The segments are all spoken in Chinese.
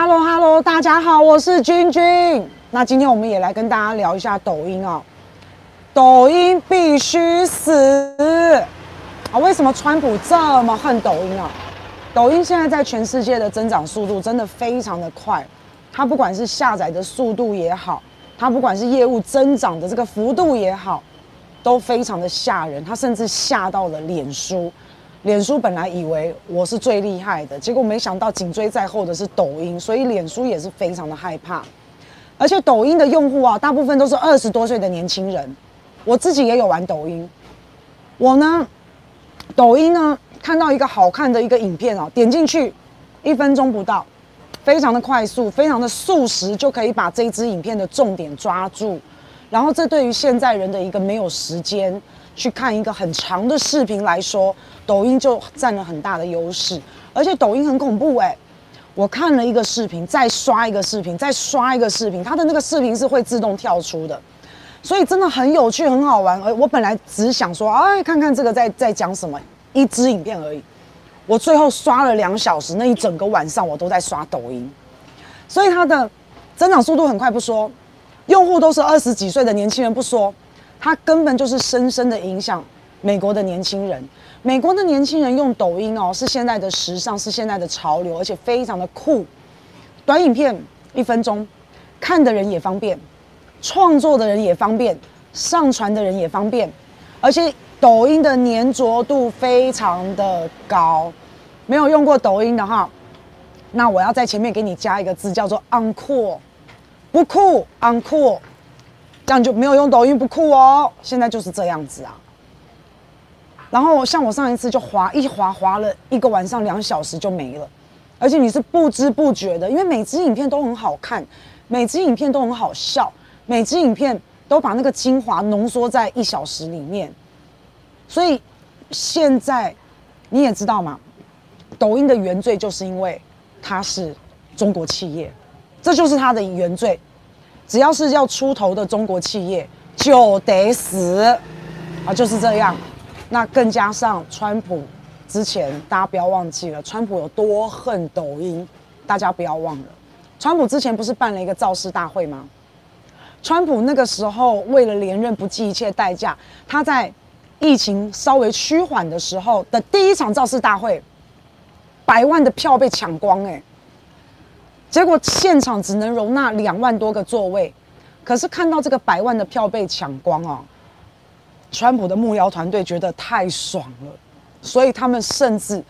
Hello Hello，大家好，我是君君。那今天我们也来跟大家聊一下抖音啊、抖音必须死啊！为什么川普这么恨抖音啊？抖音现在在全世界的增长速度真的非常的快，它不管是下载的速度也好，它不管是业务增长的这个幅度也好，都非常的吓人。它甚至吓到了脸书。脸书本来以为我是最厉害的，结果没想到紧追在后的是抖音，所以脸书也是非常的害怕。而且抖音的用户啊，大部分都是二十多岁的年轻人。我自己也有玩抖音，我呢，抖音呢看到一个好看的一个影片啊，点进去一分钟不到，非常的快速，非常的速食，就可以把这支影片的重点抓住。然后这对于现在人的一个没有时间去看一个很长的视频来说，抖音就占了很大的优势。而且抖音很恐怖哎，我看了一个视频，再刷一个视频，再刷一个视频，它的那个视频是会自动跳出的。所以真的很有趣，很好玩。而我本来只想说，哎，看看这个在在讲什么，一支影片而已。我最后刷了两小时，那一整个晚上我都在刷抖音。所以它的增长速度很快不说，用户都是二十几岁的年轻人不说，它根本就是深深的影响美国的年轻人。美国的年轻人用抖音哦，是现在的时尚，是现在的潮流，而且非常的酷。短影片一分钟，看的人也方便。创作的人也方便，上传的人也方便，而且抖音的粘着度非常的高。没有用过抖音的哈，那我要在前面给你加一个字，叫做 “uncool”，不酷，uncool，这样就没有用抖音不酷哦。现在就是这样子啊。然后像我上一次就滑一滑滑了一个晚上两小时就没了，而且你是不知不觉的，因为每支影片都很好看，每支影片都很好笑。每支影片都把那个精华浓缩在一小时里面，所以现在你也知道嘛，抖音的原罪就是因为它是中国企业，这就是它的原罪。只要是要出头的中国企业就得死啊，就是这样。那更加上川普之前，大家不要忘记了，川普有多恨抖音，大家不要忘了。川普之前不是办了一个造势大会吗？川普那个时候为了连任不计一切代价，他在疫情稍微趋缓的时候的第一场造势大会，百万的票被抢光哎，结果现场只能容纳两万多个座位，可是看到这个百万的票被抢光啊，川普的幕僚团队觉得太爽了，所以他们甚至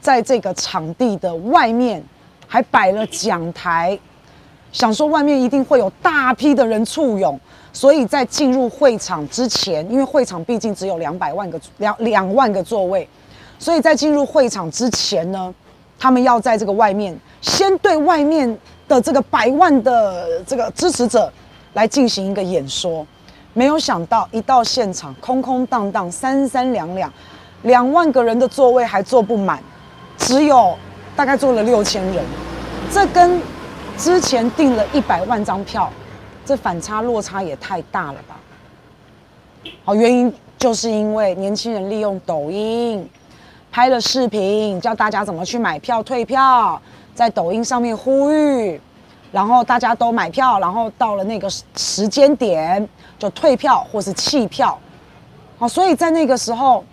在这个场地的外面还摆了讲台。想说外面一定会有大批的人簇拥，所以在进入会场之前，因为会场毕竟只有两百万个两两万个座位，所以在进入会场之前呢，他们要在这个外面先对外面的这个百万的这个支持者来进行一个演说。没有想到一到现场，空空荡荡，三三两两，两万个人的座位还坐不满，只有大概坐了六千人，这跟。之前订了一百万张票，这反差落差也太大了吧？好，原因就是因为年轻人利用抖音拍了视频，教大家怎么去买票、退票，在抖音上面呼吁，然后大家都买票，然后到了那个时间点就退票或是弃票。好，所以在那个时候，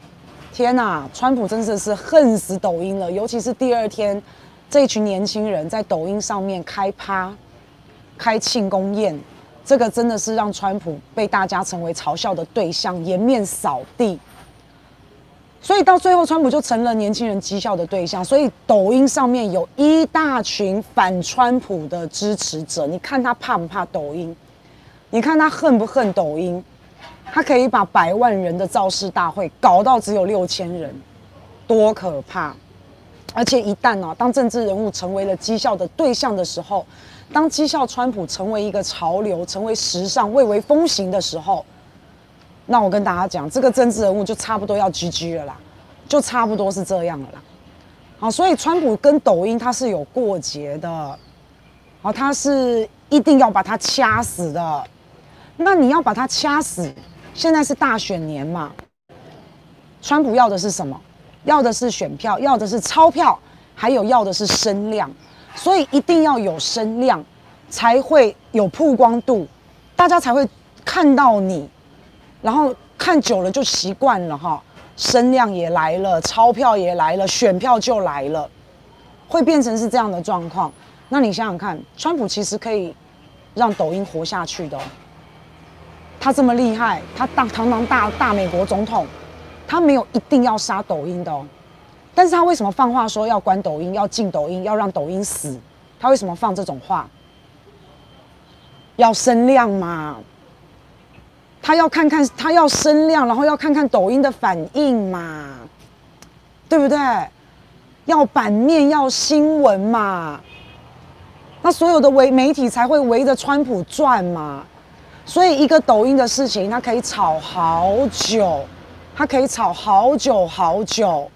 天哪，川普真的是恨死抖音了，尤其是第二天。这群年轻人在抖音上面开趴、开庆功宴，这个真的是让川普被大家成为嘲笑的对象，颜面扫地。所以到最后，川普就成了年轻人讥笑的对象。所以抖音上面有一大群反川普的支持者，你看他怕不怕抖音？你看他恨不恨抖音？他可以把百万人的造势大会搞到只有六千人，多可怕！而且一旦呢、当政治人物成为了讥笑的对象的时候，当讥笑川普成为一个潮流、成为时尚、蔚为风行的时候，那我跟大家讲，这个政治人物就差不多要 GG 了啦，就差不多是这样了啦。好，所以川普跟抖音他是有过节的，好，他是一定要把他掐死的。那你要把他掐死，现在是大选年嘛，川普要的是什么？要的是选票，要的是钞票，还有要的是声量。所以一定要有声量，才会有曝光度，大家才会看到你，然后看久了就习惯了哈，声量也来了，钞票也来了，选票就来了，会变成是这样的状况。那你想想看，川普其实可以让抖音活下去的，他这么厉害，他当堂堂大大美国总统，他没有一定要杀抖音的哦。但是他为什么放话说要关抖音，要禁抖音，要让抖音死？他为什么放这种话？要声量嘛？他要看看，他要声量，然后要看看抖音的反应嘛？对不对？要版面，要新闻嘛？那所有的围媒体才会围着川普转嘛？所以一个抖音的事情，它可以炒好久，它可以炒好久好久。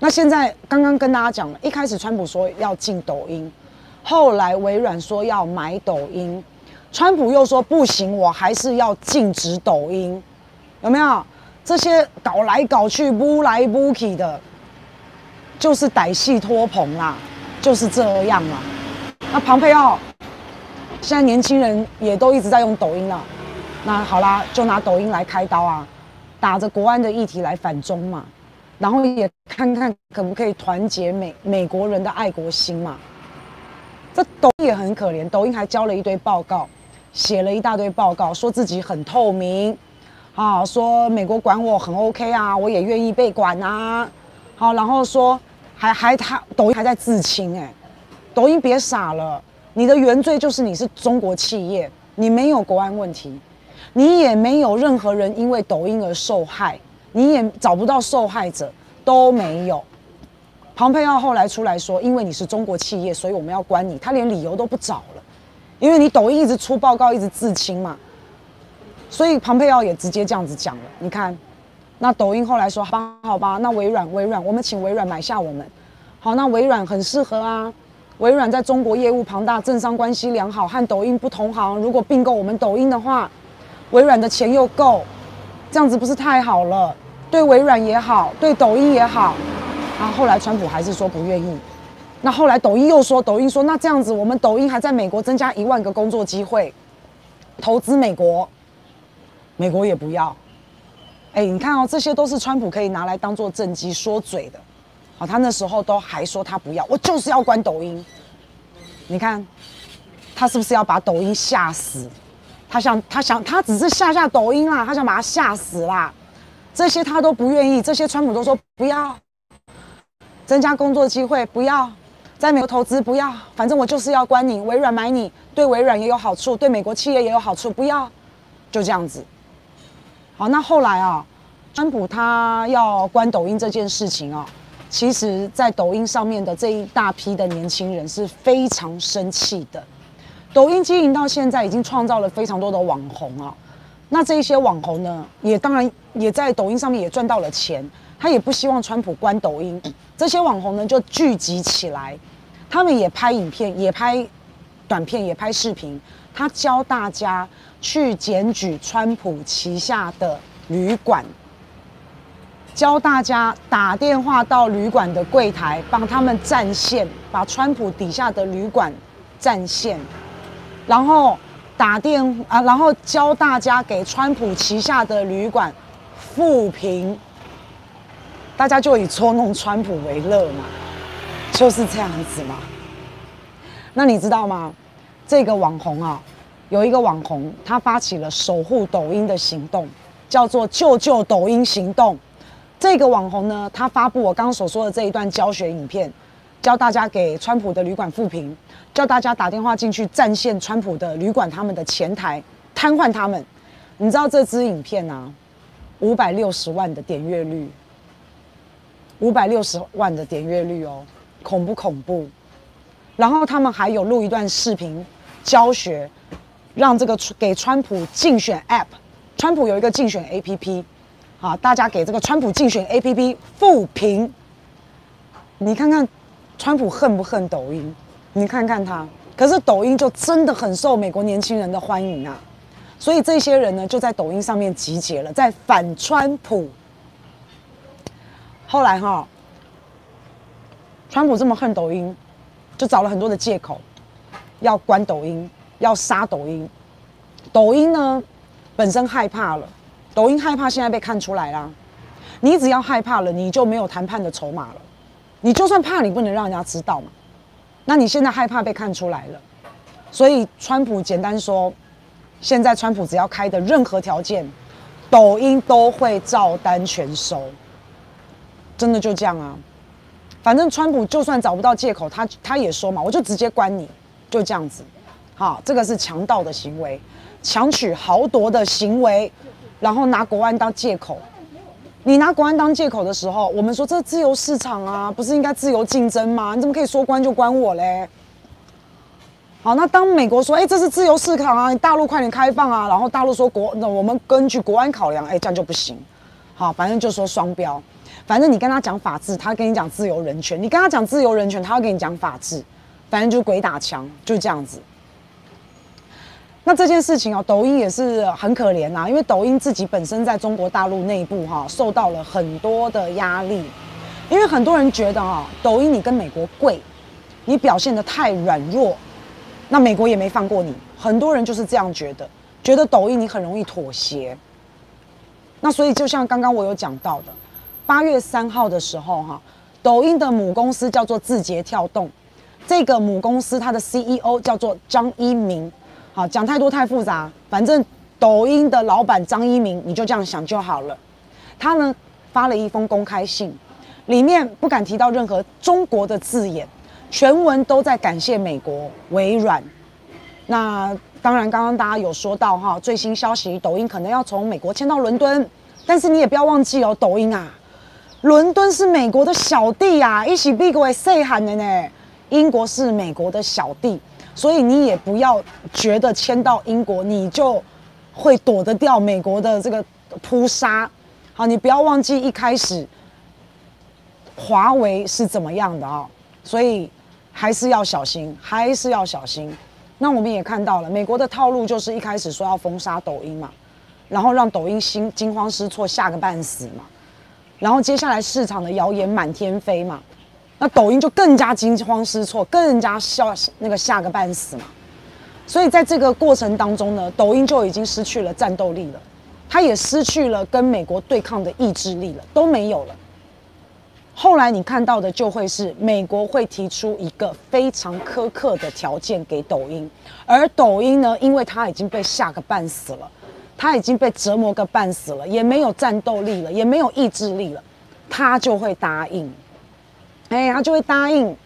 那现在刚刚跟大家讲了，一开始川普说要进抖音，后来微软说要买抖音，川普又说不行，我还是要禁止抖音，有没有？这些搞来搞去、不来不去的，就是歹戏拖棚啦，就是这样啦。那庞佩奥，现在年轻人也都一直在用抖音了，那好啦，就拿抖音来开刀啊，打着国安的议题来反中嘛。然后也看看可不可以团结美美国人的爱国心嘛。这抖音也很可怜，抖音还交了一堆报告，写了一大堆报告，说自己很透明，啊，说美国管我很 OK 啊，我也愿意被管啊，好，然后说还还他抖音还在自清哎，抖音别傻了，你的原罪就是你是中国企业，你没有国安问题，你也没有任何人因为抖音而受害。你也找不到受害者，都没有。庞佩奥后来出来说，因为你是中国企业，所以我们要关你。他连理由都不找，因为你抖音一直出报告，一直自清嘛。所以庞佩奥也直接这样子讲了。你看，那抖音后来说，好吧，好吧，那微软，微软，我们请微软买下我们。好，那微软很适合啊。微软在中国业务庞大，政商关系良好，和抖音不同行。如果并购我们抖音的话，微软的钱又够，这样子不是太好了？对微软也好，对抖音也好，啊，后来川普还是说不愿意。那后来抖音又说，抖音说那这样子，我们抖音还在美国增加一万个工作机会，投资美国，美国也不要。哎，你看哦，这些都是川普可以拿来当做政绩说嘴的。好，他那时候都还说他不要，我就是要关抖音。你看，他是不是要把抖音吓死？他想，他想，他只是吓吓抖音啦，他想把他吓死啦。这些他都不愿意，这些川普都说不要，增加工作机会不要，在美国投资不要，反正我就是要关你，微软买你，对微软也有好处，对美国企业也有好处，不要，就这样子。好，那后来啊，川普他要关抖音这件事情啊，其实在抖音上面的这一大批的年轻人是非常生气的。抖音经营到现在已经创造了非常多的网红啊。那这一些网红呢，也当然也在抖音上面也赚到了钱，他也不希望川普关抖音。这些网红呢就聚集起来，他们也拍影片，也拍短片，也拍视频。他教大家去检举川普旗下的旅馆，教大家打电话到旅馆的柜台帮他们占线，把川普底下的旅馆占线，然后。打电啊，然后教大家给川普旗下的旅馆负评，大家就以捉弄川普为乐嘛，就是这样子嘛。那你知道吗？这个网红啊，有一个网红，他发起了守护抖音的行动，叫做“救救抖音行动”。这个网红呢，他发布我刚刚所说的这一段教学影片。教大家给川普的旅馆复评，教大家打电话进去占线川普的旅馆，他们的前台瘫痪他们。你知道这支影片啊，五百六十万的点阅率，五百六十万的点阅率哦，恐不恐怖？然后他们还有录一段视频教学，让这个给川普竞选 App，川普有一个竞选 APP，啊，大家给这个川普竞选 APP 复评，你看看。川普恨不恨抖音？你看看他，可是抖音就真的很受美国年轻人的欢迎啊！所以这些人呢，就在抖音上面集结了，在反川普。后来哈，川普这么恨抖音，就找了很多的借口，要关抖音，要杀抖音。抖音呢，本身害怕了，抖音害怕现在被看出来啦。你只要害怕了，你就没有谈判的筹码了。你就算怕，你不能让人家知道嘛。那你现在害怕被看出来了，所以川普简单说，现在川普只要开的任何条件，抖音都会照单全收。真的就这样啊。反正川普就算找不到借口，他他也说嘛，我就直接关你，就这样子。好，这个是强盗的行为。强取豪夺的行为，然后拿国安当借口。你拿国安当借口的时候，我们说这自由市场啊，不是应该自由竞争吗？你怎么可以说关就关我嘞？好，那当美国说，哎，这是自由市场啊，大陆快点开放啊，然后大陆说国，那我们根据国安考量，哎，这样就不行。好，反正就说双标。反正你跟他讲法治，他跟你讲自由人权；你跟他讲自由人权，他要跟你讲法治。反正就是鬼打墙，就这样子。那这件事情哦，抖音也是很可怜呐，因为抖音自己本身在中国大陆内部哈受到了很多的压力，因为很多人觉得哈，抖音你跟美国贵，你表现得太软弱，那美国也没放过你，很多人就是这样觉得，觉得抖音你很容易妥协。那所以就像刚刚我有讲到的，八月三号的时候哈，抖音的母公司叫做字节跳动，这个母公司它的 CEO 叫做张一鸣。好，讲太多太复杂，反正抖音的老板张一鸣，你就这样想就好了。他呢发了一封公开信，里面不敢提到任何中国的字眼，全文都在感谢美国微软。那当然，刚刚大家有说到哈，最新消息，抖音可能要从美国迁到伦敦，但是你也不要忘记哦，抖音啊，伦敦是美国的小弟啊，一起比国细汉的呢，英国是美国的小弟。所以你也不要觉得迁到英国你就会躲得掉美国的这个扑杀，好，你不要忘记一开始华为是怎么样的啊，所以还是要小心，还是要小心。那我们也看到了美国的套路，就是一开始说要封杀抖音嘛，然后让抖音心惊慌失措，吓个半死嘛，然后接下来市场的谣言满天飞嘛。那抖音就更加惊慌失措，更加吓那个吓个半死嘛。所以在这个过程当中呢，抖音就已经失去了战斗力了，它也失去了跟美国对抗的意志力了，都没有了。后来你看到的就会是美国会提出一个非常苛刻的条件给抖音，而抖音呢，因为它已经被吓个半死了，他已经被折磨个半死了，也没有战斗力了，也没有意志力了，他就会答应。哎，他就会答应，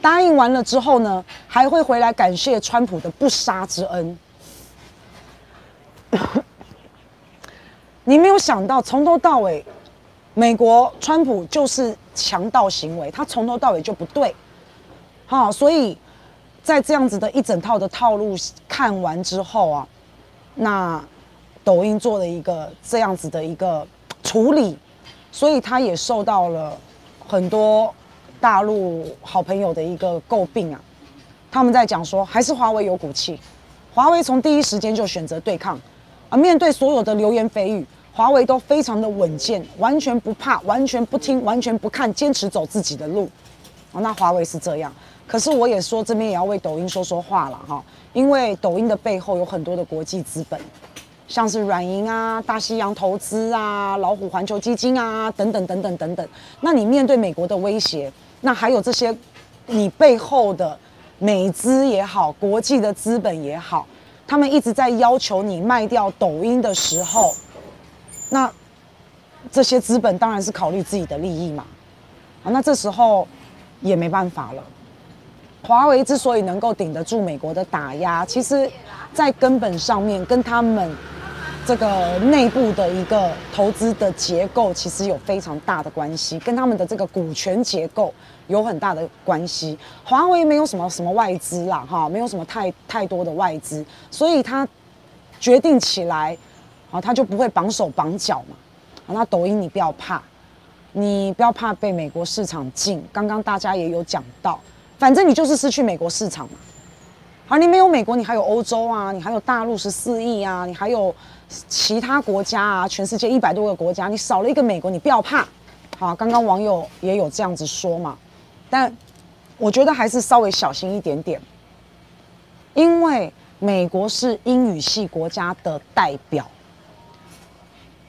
答应完了之后呢，还会回来感谢川普的不杀之恩。你没有想到，从头到尾，美国川普就是强盗行为，他从头到尾就不对。好，所以在这样子的一整套的套路看完之后啊，那抖音做了一个这样子的一个处理，所以他也受到了很多。大陆好朋友的一个诟病啊，他们在讲说，还是华为有骨气，华为从第一时间就选择对抗，啊，面对所有的流言蜚语，华为都非常的稳健，完全不怕，完全不听，完全不看，坚持走自己的路，啊，那华为是这样，可是我也说这边也要为抖音说说话了哈，因为抖音的背后有很多的国际资本。像是软银啊、大西洋投资啊、老虎环球基金啊等等等等等等。那你面对美国的威胁，那还有这些你背后的美资也好、国际的资本也好，他们一直在要求你卖掉抖音的时候，那这些资本当然是考虑自己的利益嘛。啊，那这时候也没办法了。华为之所以能够顶得住美国的打压，其实，在根本上面跟他们。这个内部的一个投资的结构其实有非常大的关系，跟他们的这个股权结构有很大的关系。华为没有什么什么外资啦，哈，没有什么太太多的外资，所以他决定起来，啊，他就不会绑手绑脚嘛。那抖音你不要怕，你不要怕被美国市场禁。刚刚大家也有讲到，反正你就是失去美国市场嘛。好，你没有美国，你还有欧洲啊，你还有大陆十四亿啊，你还有。其他国家啊，全世界一百多个国家，你少了一个美国，你不要怕。好，刚刚网友也有这样子说嘛。但我觉得还是稍微小心一点点，因为美国是英语系国家的代表，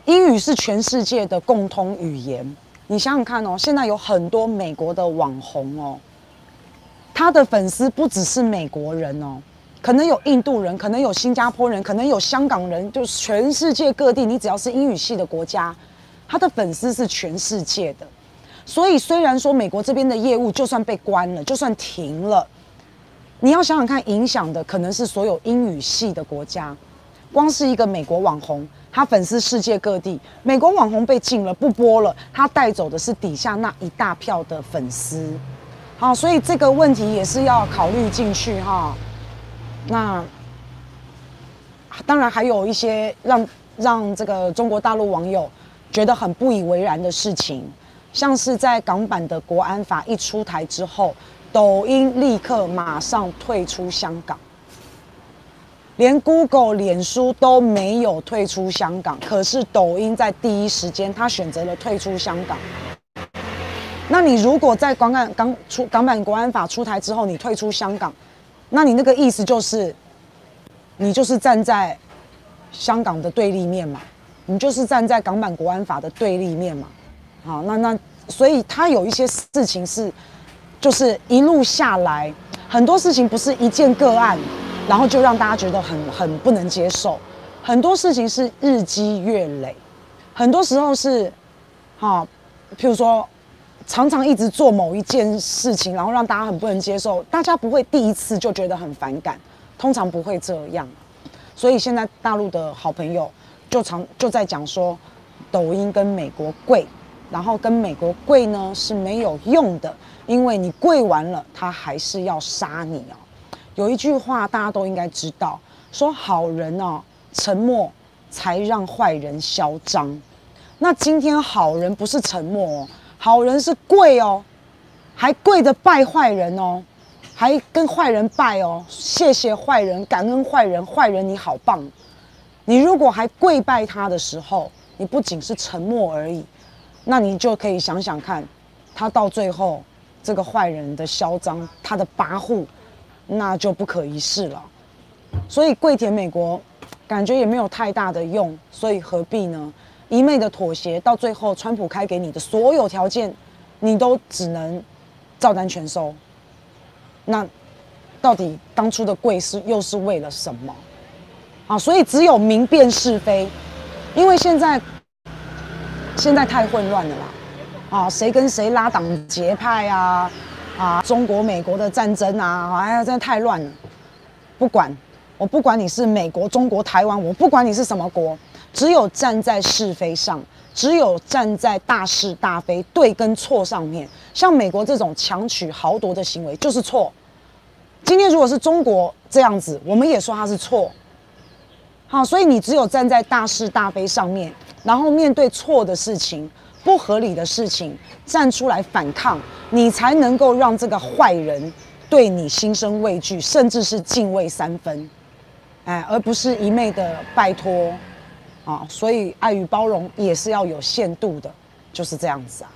英语是全世界的共通语言。你想想看哦，现在有很多美国的网红哦，他的粉丝不只是美国人哦，可能有印度人，可能有新加坡人，可能有香港人，就全世界各地，你只要是英语系的国家，他的粉丝是全世界的。所以，虽然说美国这边的业务就算被关了，就算停了，你要想想看，影响的可能是所有英语系的国家。光是一个美国网红，他粉丝世界各地，美国网红被禁了，不播了，他带走的是底下那一大票的粉丝。好，所以这个问题也是要考虑进去哈。那当然还有一些让让这个中国大陆网友觉得很不以为然的事情。像是在港版的国安法一出台之后，抖音立刻马上退出香港，连 Google、脸书都没有退出香港，可是抖音在第一时间，他选择了退出香港。那你如果在港版港出港版国安法出台之后，你退出香港，那你那个意思就是，你就是站在香港的对立面嘛，你就是站在港版国安法的对立面嘛。好，那那所以他有一些事情是，就是一路下来，很多事情不是一件个案，然后就让大家觉得很很不能接受，很多事情是日积月累，很多时候是，哈，譬如说，常常一直做某一件事情，然后让大家很不能接受，大家不会第一次就觉得很反感，通常不会这样，所以现在大陆的好朋友就常就在讲说，抖音跟美国贵。然后跟美国跪呢是没有用的，因为你跪完了，他还是要杀你哦。有一句话大家都应该知道，说好人哦沉默才让坏人嚣张。那今天好人不是沉默哦，好人是跪哦，还跪着拜坏人哦，还跟坏人拜哦，谢谢坏人，感恩坏人，坏人你好棒。你如果还跪拜他的时候，你不仅是沉默而已。那你就可以想想看，他到最后这个坏人的嚣张，他的跋扈，那就不可一世了。所以跪舔美国，感觉也没有太大的用，所以何必呢？一昧的妥协，到最后川普开给你的所有条件，你都只能照单全收。那到底当初的贵是又是为了什么？啊，所以只有明辨是非，因为现在。现在太混乱了啦，啊，谁跟谁拉党结派啊？啊，中国美国的战争啊，哎呀，真的太乱了。不管，我不管你是美国、中国、台湾，我不管你是什么国，只有站在是非上，只有站在大是大非、对跟错上面。像美国这种强取豪夺的行为就是错。今天如果是中国这样子，我们也说他是错。好，所以你只有站在大是大非上面。然后面对错的事情、不合理的事情，站出来反抗，你才能够让这个坏人对你心生畏惧，甚至是敬畏三分，哎，而不是一昧的拜托，啊，所以爱与包容也是要有限度的，就是这样子啊。